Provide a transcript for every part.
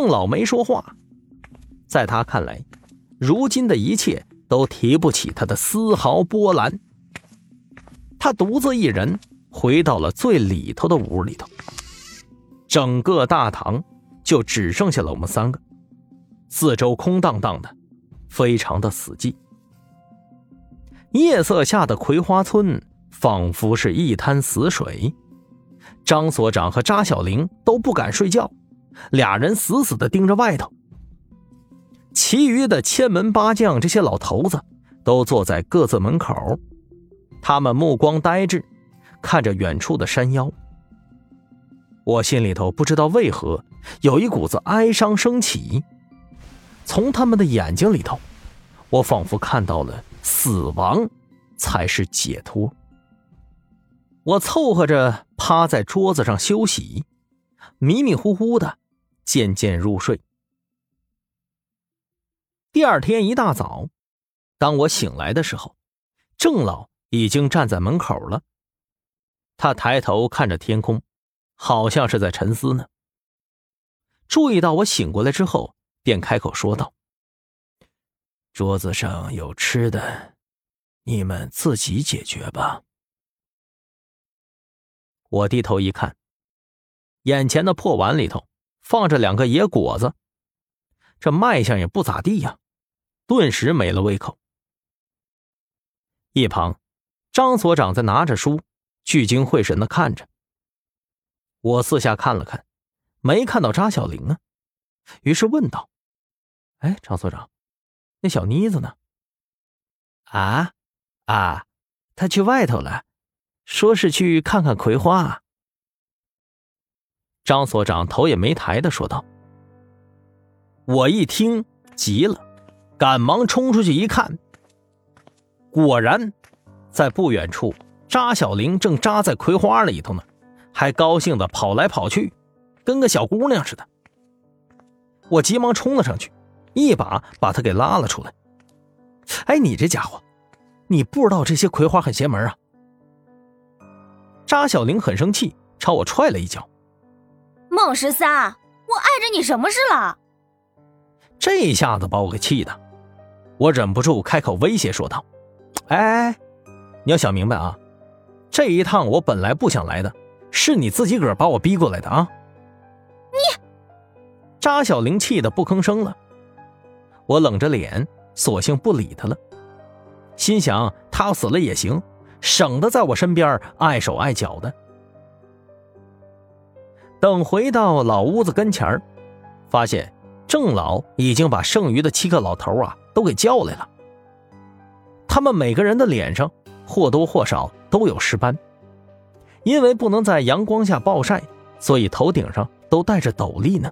郑老没说话，在他看来，如今的一切都提不起他的丝毫波澜。他独自一人回到了最里头的屋里头，整个大堂就只剩下了我们三个，四周空荡荡的，非常的死寂。夜色下的葵花村仿佛是一滩死水，张所长和扎小玲都不敢睡觉，俩人死死的盯着外头。其余的千门八将这些老头子都坐在各自门口。他们目光呆滞，看着远处的山腰。我心里头不知道为何有一股子哀伤升起，从他们的眼睛里头，我仿佛看到了死亡才是解脱。我凑合着趴在桌子上休息，迷迷糊糊的，渐渐入睡。第二天一大早，当我醒来的时候，郑老。已经站在门口了。他抬头看着天空，好像是在沉思呢。注意到我醒过来之后，便开口说道：“桌子上有吃的，你们自己解决吧。”我低头一看，眼前的破碗里头放着两个野果子，这卖相也不咋地呀，顿时没了胃口。一旁。张所长在拿着书，聚精会神的看着。我四下看了看，没看到扎小玲啊，于是问道：“哎，张所长，那小妮子呢？”“啊，啊，她去外头了，说是去看看葵花。”张所长头也没抬的说道。我一听急了，赶忙冲出去一看，果然。在不远处，扎小玲正扎在葵花里头呢，还高兴的跑来跑去，跟个小姑娘似的。我急忙冲了上去，一把把她给拉了出来。哎，你这家伙，你不知道这些葵花很邪门啊！扎小玲很生气，朝我踹了一脚。孟十三，我碍着你什么事了？这下子把我给气的，我忍不住开口威胁说道：“哎。”你要想明白啊，这一趟我本来不想来的，是你自己个儿把我逼过来的啊！你，扎小玲气得不吭声了。我冷着脸，索性不理他了，心想他死了也行，省得在我身边碍手碍脚的。等回到老屋子跟前发现郑老已经把剩余的七个老头啊都给叫来了，他们每个人的脸上。或多或少都有尸斑，因为不能在阳光下暴晒，所以头顶上都戴着斗笠呢。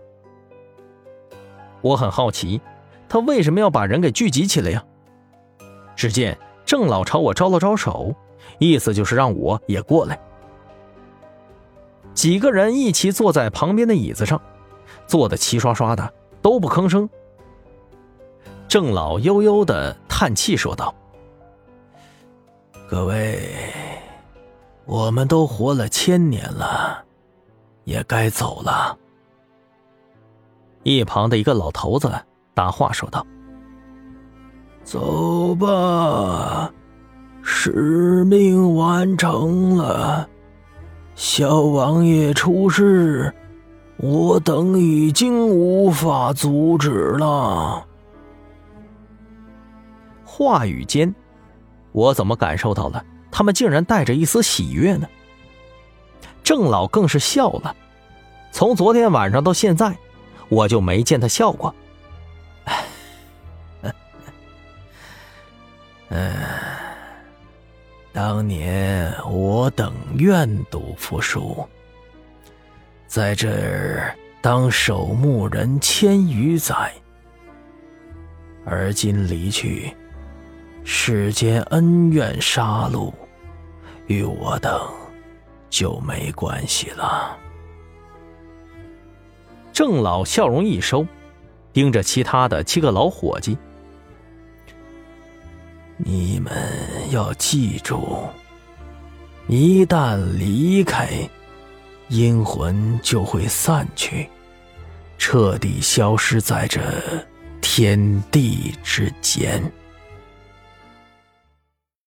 我很好奇，他为什么要把人给聚集起来呀？只见郑老朝我招了招手，意思就是让我也过来。几个人一起坐在旁边的椅子上，坐的齐刷刷的，都不吭声。郑老悠悠的叹气说道。各位，我们都活了千年了，也该走了。一旁的一个老头子答话说道：“走吧，使命完成了。小王爷出事，我等已经无法阻止了。”话语间。我怎么感受到了？他们竟然带着一丝喜悦呢？郑老更是笑了。从昨天晚上到现在，我就没见他笑过。嗯，当年我等愿赌服输，在这儿当守墓人千余载，而今离去。世间恩怨杀戮，与我等就没关系了。郑老笑容一收，盯着其他的七个老伙计：“你们要记住，一旦离开，阴魂就会散去，彻底消失在这天地之间。